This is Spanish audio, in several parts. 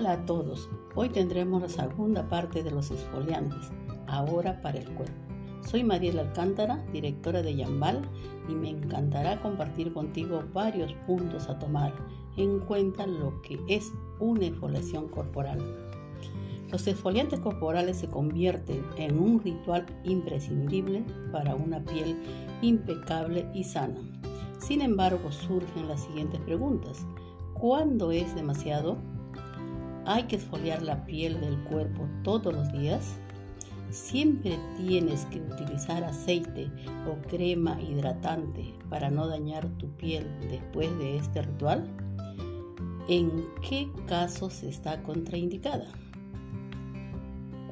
Hola a todos, hoy tendremos la segunda parte de los exfoliantes, ahora para el cuerpo. Soy Mariela Alcántara, directora de Yambal, y me encantará compartir contigo varios puntos a tomar en cuenta lo que es una exfoliación corporal. Los exfoliantes corporales se convierten en un ritual imprescindible para una piel impecable y sana. Sin embargo, surgen las siguientes preguntas. ¿Cuándo es demasiado? ¿Hay que esfoliar la piel del cuerpo todos los días? ¿Siempre tienes que utilizar aceite o crema hidratante para no dañar tu piel después de este ritual? ¿En qué casos está contraindicada?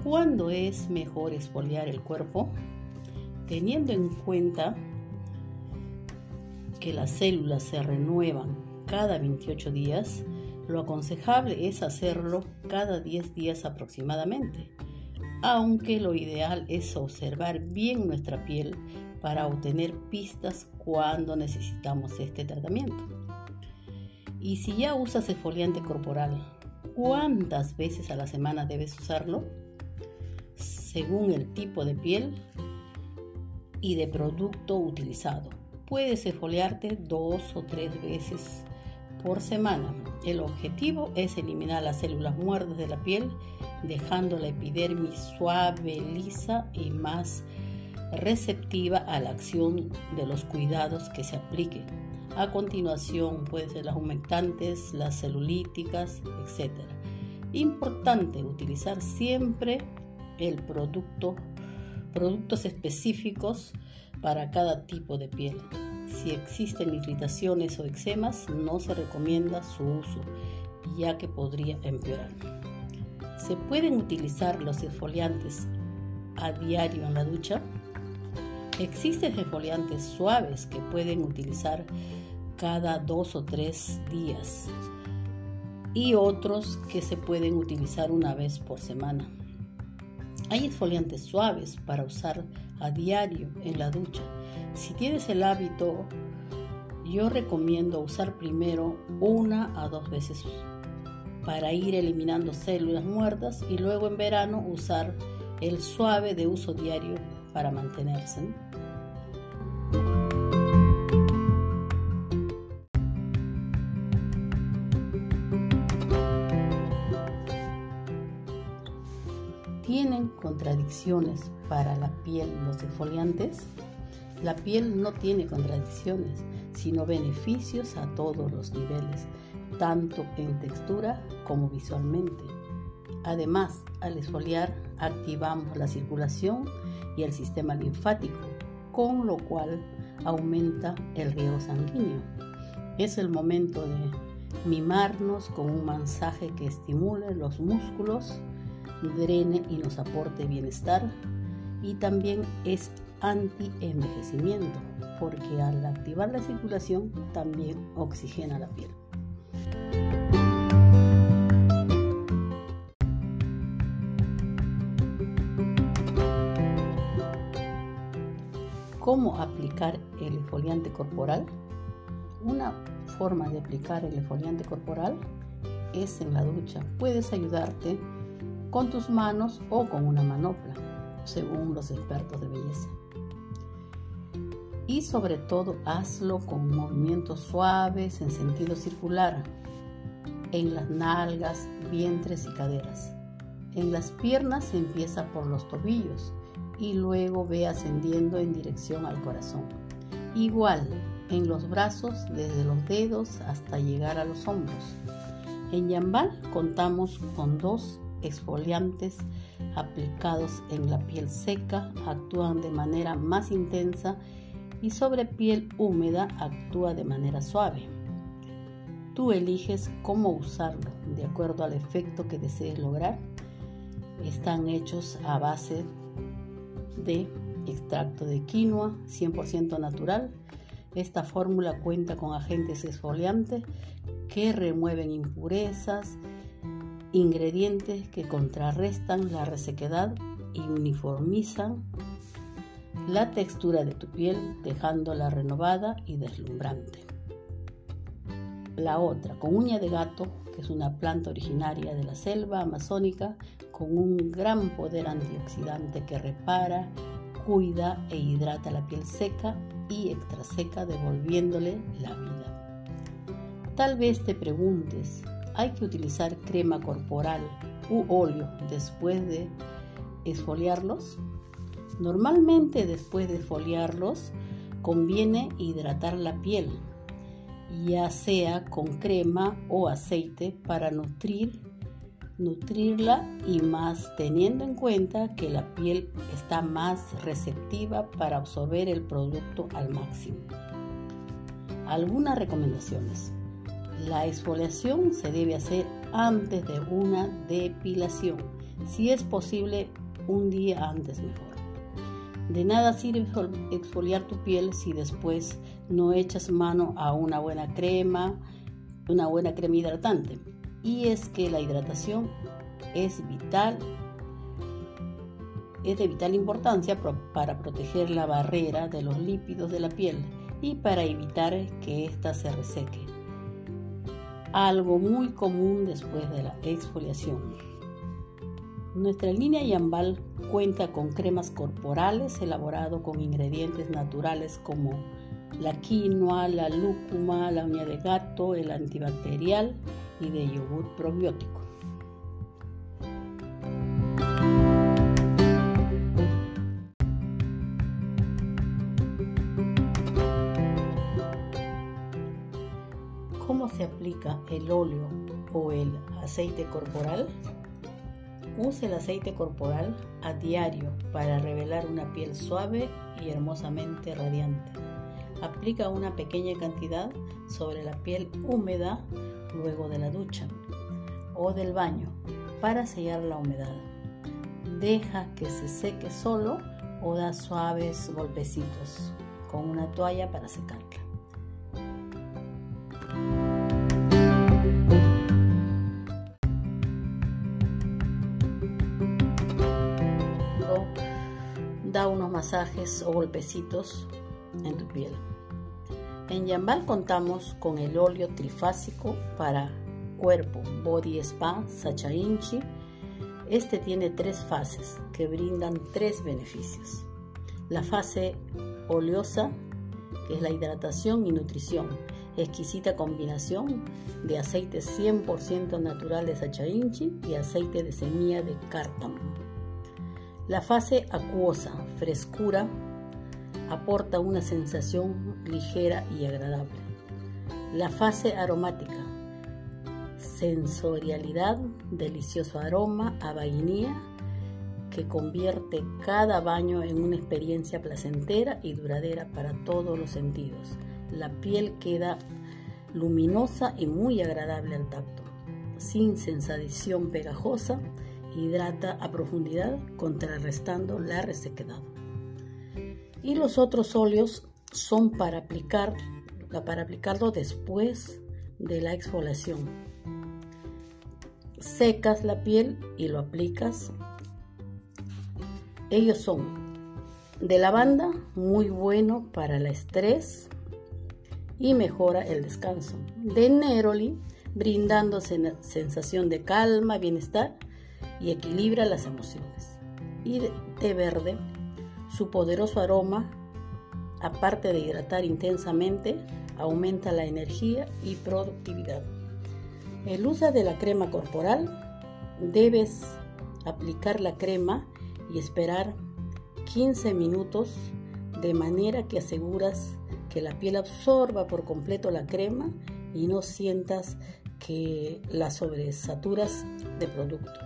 ¿Cuándo es mejor exfoliar el cuerpo? Teniendo en cuenta que las células se renuevan cada 28 días, lo aconsejable es hacerlo cada 10 días aproximadamente, aunque lo ideal es observar bien nuestra piel para obtener pistas cuando necesitamos este tratamiento. Y si ya usas exfoliante corporal, ¿cuántas veces a la semana debes usarlo? Según el tipo de piel y de producto utilizado. Puedes exfoliarte dos o tres veces por semana. El objetivo es eliminar las células muertas de la piel, dejando la epidermis suave, lisa y más receptiva a la acción de los cuidados que se apliquen. A continuación pueden ser las humectantes, las celulíticas, etc. Importante utilizar siempre el producto, productos específicos para cada tipo de piel. Si existen irritaciones o eczemas, no se recomienda su uso, ya que podría empeorar. ¿Se pueden utilizar los exfoliantes a diario en la ducha? Existen exfoliantes suaves que pueden utilizar cada dos o tres días y otros que se pueden utilizar una vez por semana. Hay exfoliantes suaves para usar a diario en la ducha. Si tienes el hábito, yo recomiendo usar primero una a dos veces para ir eliminando células muertas y luego en verano usar el suave de uso diario para mantenerse. ¿Tienen contradicciones para la piel los exfoliantes? La piel no tiene contradicciones, sino beneficios a todos los niveles, tanto en textura como visualmente. Además, al exfoliar activamos la circulación y el sistema linfático, con lo cual aumenta el riego sanguíneo. Es el momento de mimarnos con un masaje que estimule los músculos, drene y nos aporte bienestar y también es anti-envejecimiento porque al activar la circulación también oxigena la piel. ¿Cómo aplicar el exfoliante corporal? Una forma de aplicar el exfoliante corporal es en la ducha. Puedes ayudarte con tus manos o con una manopla, según los expertos de belleza. Y sobre todo hazlo con movimientos suaves en sentido circular, en las nalgas, vientres y caderas. En las piernas empieza por los tobillos y luego ve ascendiendo en dirección al corazón. Igual en los brazos desde los dedos hasta llegar a los hombros. En Yambal contamos con dos exfoliantes aplicados en la piel seca actúan de manera más intensa y sobre piel húmeda actúa de manera suave. Tú eliges cómo usarlo de acuerdo al efecto que desees lograr. Están hechos a base de extracto de quinoa 100% natural. Esta fórmula cuenta con agentes exfoliantes que remueven impurezas, ingredientes que contrarrestan la resequedad y uniformizan la textura de tu piel dejándola renovada y deslumbrante. la otra, con uña de gato, que es una planta originaria de la selva amazónica, con un gran poder antioxidante que repara, cuida e hidrata la piel seca y extraseca, devolviéndole la vida. Tal vez te preguntes, ¿hay que utilizar crema corporal u óleo después de esfoliarlos? Normalmente después de esfoliarlos conviene hidratar la piel, ya sea con crema o aceite para nutrir nutrirla y más teniendo en cuenta que la piel está más receptiva para absorber el producto al máximo. Algunas recomendaciones. La exfoliación se debe hacer antes de una depilación, si es posible un día antes mejor. De nada sirve exfoliar tu piel si después no echas mano a una buena crema, una buena crema hidratante y es que la hidratación es vital, es de vital importancia para proteger la barrera de los lípidos de la piel y para evitar que ésta se reseque. Algo muy común después de la exfoliación. Nuestra línea Yambal cuenta con cremas corporales elaboradas con ingredientes naturales como la quinoa, la lúcuma, la uña de gato, el antibacterial y de yogur probiótico. ¿Cómo se aplica el óleo o el aceite corporal? Use el aceite corporal a diario para revelar una piel suave y hermosamente radiante. Aplica una pequeña cantidad sobre la piel húmeda luego de la ducha o del baño para sellar la humedad. Deja que se seque solo o da suaves golpecitos con una toalla para secarla. Unos masajes o golpecitos en tu piel. En Yambal contamos con el óleo trifásico para cuerpo Body Spa Sacha Inchi. Este tiene tres fases que brindan tres beneficios. La fase oleosa, que es la hidratación y nutrición, exquisita combinación de aceite 100% natural de Sacha Inchi y aceite de semilla de cártamo. La fase acuosa, frescura, aporta una sensación ligera y agradable. La fase aromática, sensorialidad, delicioso aroma a vainilla que convierte cada baño en una experiencia placentera y duradera para todos los sentidos. La piel queda luminosa y muy agradable al tacto, sin sensación pegajosa, hidrata a profundidad contrarrestando la resequedad y los otros óleos son para aplicar para aplicarlo después de la exfoliación. Secas la piel y lo aplicas. Ellos son de lavanda, muy bueno para el estrés y mejora el descanso. De neroli, brindando sensación de calma, bienestar y equilibra las emociones. Y té verde, su poderoso aroma, aparte de hidratar intensamente, aumenta la energía y productividad. El uso de la crema corporal, debes aplicar la crema y esperar 15 minutos de manera que aseguras que la piel absorba por completo la crema y no sientas que la sobresaturas de producto.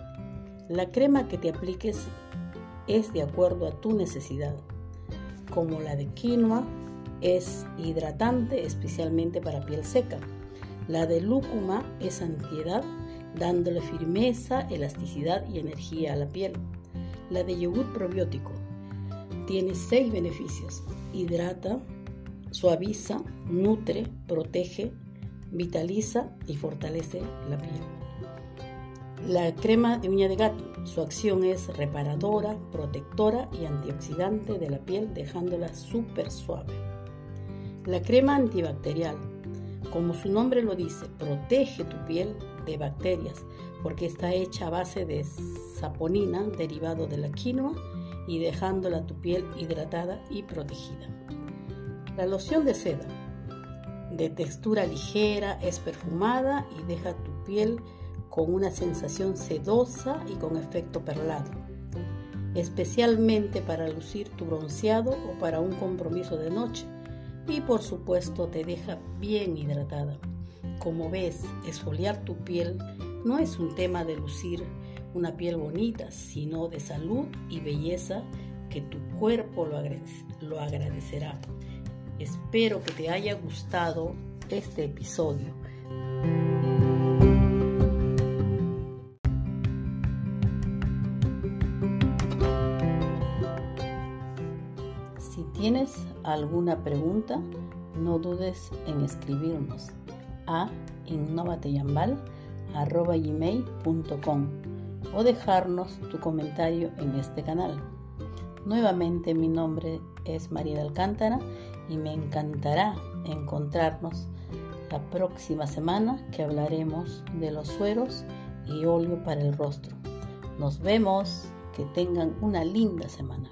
La crema que te apliques es de acuerdo a tu necesidad. Como la de quinoa es hidratante especialmente para piel seca. La de lúcuma es antiedad dándole firmeza, elasticidad y energía a la piel. La de yogur probiótico tiene seis beneficios. Hidrata, suaviza, nutre, protege, vitaliza y fortalece la piel. La crema de uña de gato, su acción es reparadora, protectora y antioxidante de la piel dejándola súper suave. La crema antibacterial Como su nombre lo dice, protege tu piel de bacterias porque está hecha a base de saponina derivado de la quinoa y dejándola tu piel hidratada y protegida. La loción de seda de textura ligera es perfumada y deja tu piel con una sensación sedosa y con efecto perlado, especialmente para lucir tu bronceado o para un compromiso de noche y por supuesto te deja bien hidratada. Como ves, esfoliar tu piel no es un tema de lucir una piel bonita, sino de salud y belleza que tu cuerpo lo, lo agradecerá. Espero que te haya gustado este episodio. Tienes alguna pregunta, no dudes en escribirnos a innovateyambal.com o dejarnos tu comentario en este canal. Nuevamente mi nombre es María Alcántara y me encantará encontrarnos la próxima semana que hablaremos de los sueros y óleo para el rostro. Nos vemos, que tengan una linda semana.